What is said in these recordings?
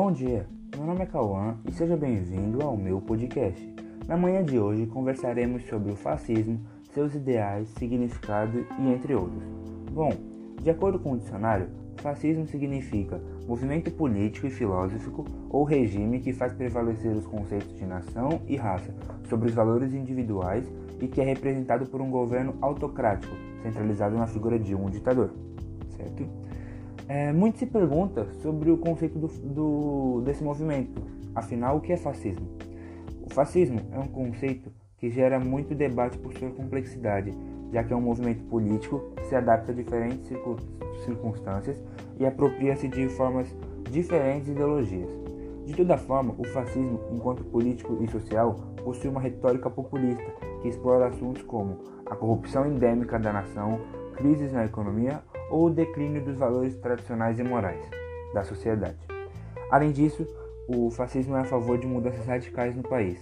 Bom dia, meu nome é Cauã e seja bem-vindo ao meu podcast. Na manhã de hoje conversaremos sobre o fascismo, seus ideais, significado e entre outros. Bom, de acordo com o dicionário, fascismo significa movimento político e filosófico ou regime que faz prevalecer os conceitos de nação e raça sobre os valores individuais e que é representado por um governo autocrático, centralizado na figura de um ditador. Certo? É, muito se pergunta sobre o conceito do, do, desse movimento. Afinal, o que é fascismo? O fascismo é um conceito que gera muito debate por sua complexidade, já que é um movimento político que se adapta a diferentes circunstâncias e apropria-se de formas diferentes de ideologias. De toda forma, o fascismo, enquanto político e social, possui uma retórica populista que explora assuntos como a corrupção endêmica da nação, crises na economia ou o declínio dos valores tradicionais e morais da sociedade. Além disso, o fascismo é a favor de mudanças radicais no país.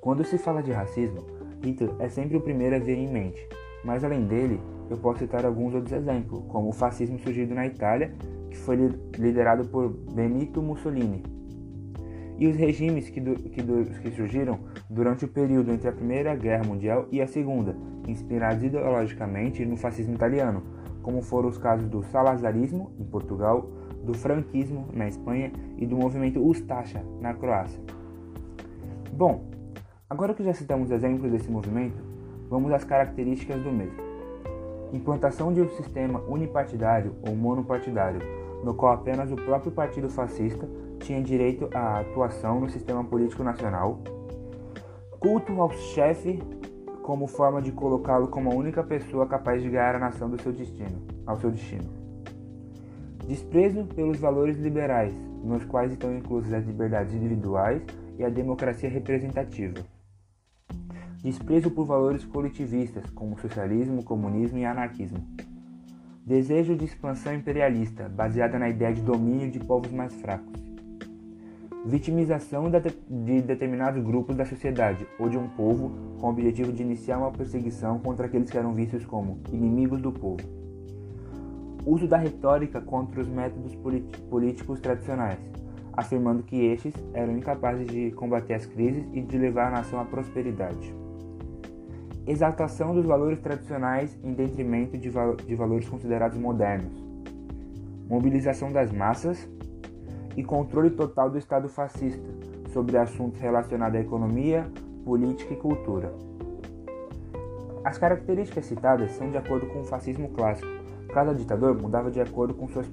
Quando se fala de racismo, Hitler é sempre o primeiro a vir em mente, mas além dele, eu posso citar alguns outros exemplos, como o fascismo surgido na Itália, que foi liderado por Benito Mussolini, e os regimes que, do, que, do, que surgiram durante o período entre a Primeira Guerra Mundial e a Segunda, inspirados ideologicamente no fascismo italiano, como foram os casos do salazarismo em Portugal, do franquismo na Espanha e do movimento Ustaša na Croácia. Bom, agora que já citamos exemplos desse movimento, vamos às características do mesmo. Implantação de um sistema unipartidário ou monopartidário, no qual apenas o próprio partido fascista tinha direito à atuação no sistema político nacional. Culto ao chefe como forma de colocá-lo como a única pessoa capaz de ganhar a nação do seu destino, ao seu destino. Desprezo pelos valores liberais, nos quais estão inclusas as liberdades individuais e a democracia representativa. Desprezo por valores coletivistas, como socialismo, comunismo e anarquismo. Desejo de expansão imperialista, baseada na ideia de domínio de povos mais fracos vitimização de determinados grupos da sociedade ou de um povo com o objetivo de iniciar uma perseguição contra aqueles que eram vistos como inimigos do povo. Uso da retórica contra os métodos políticos tradicionais, afirmando que estes eram incapazes de combater as crises e de levar a nação à prosperidade. Exaltação dos valores tradicionais em detrimento de, val de valores considerados modernos. Mobilização das massas e controle total do Estado fascista sobre assuntos relacionados à economia, política e cultura. As características citadas são de acordo com o fascismo clássico. Cada ditador mudava de acordo com suas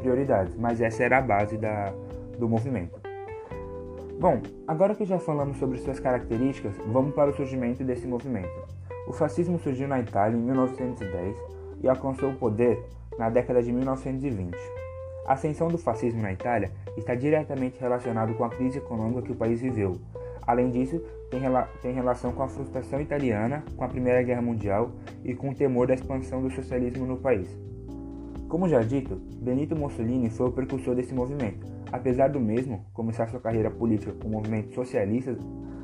prioridades, mas essa era a base da, do movimento. Bom, agora que já falamos sobre suas características, vamos para o surgimento desse movimento. O fascismo surgiu na Itália em 1910 e alcançou o poder na década de 1920. A ascensão do fascismo na Itália está diretamente relacionado com a crise econômica que o país viveu. Além disso, tem, rela tem relação com a frustração italiana com a Primeira Guerra Mundial e com o temor da expansão do socialismo no país. Como já dito, Benito Mussolini foi o precursor desse movimento. Apesar do mesmo começar sua carreira política com movimentos socialistas,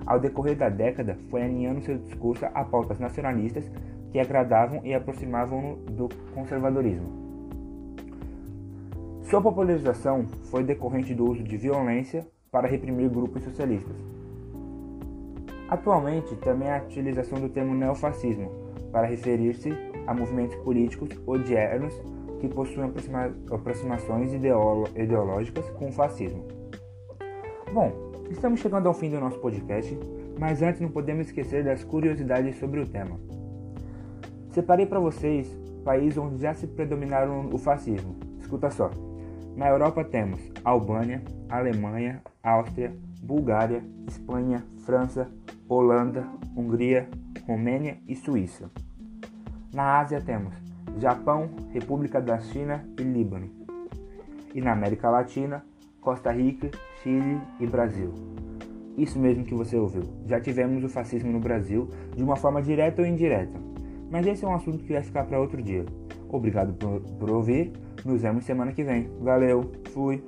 ao decorrer da década foi alinhando seu discurso a pautas nacionalistas que agradavam e aproximavam do conservadorismo. Sua popularização foi decorrente do uso de violência para reprimir grupos socialistas. Atualmente, também há a utilização do termo neofascismo para referir-se a movimentos políticos odiernos que possuem aproxima aproximações ideológicas com o fascismo. Bom, estamos chegando ao fim do nosso podcast, mas antes não podemos esquecer das curiosidades sobre o tema. Separei para vocês países onde já se predominaram o fascismo. Escuta só. Na Europa temos Albânia, Alemanha, Áustria, Bulgária, Espanha, França, Holanda, Hungria, Romênia e Suíça. Na Ásia temos Japão, República da China e Líbano. E na América Latina, Costa Rica, Chile e Brasil. Isso mesmo que você ouviu. Já tivemos o fascismo no Brasil de uma forma direta ou indireta. Mas esse é um assunto que vai ficar para outro dia. Obrigado por, por ouvir. Nos vemos semana que vem. Valeu, fui.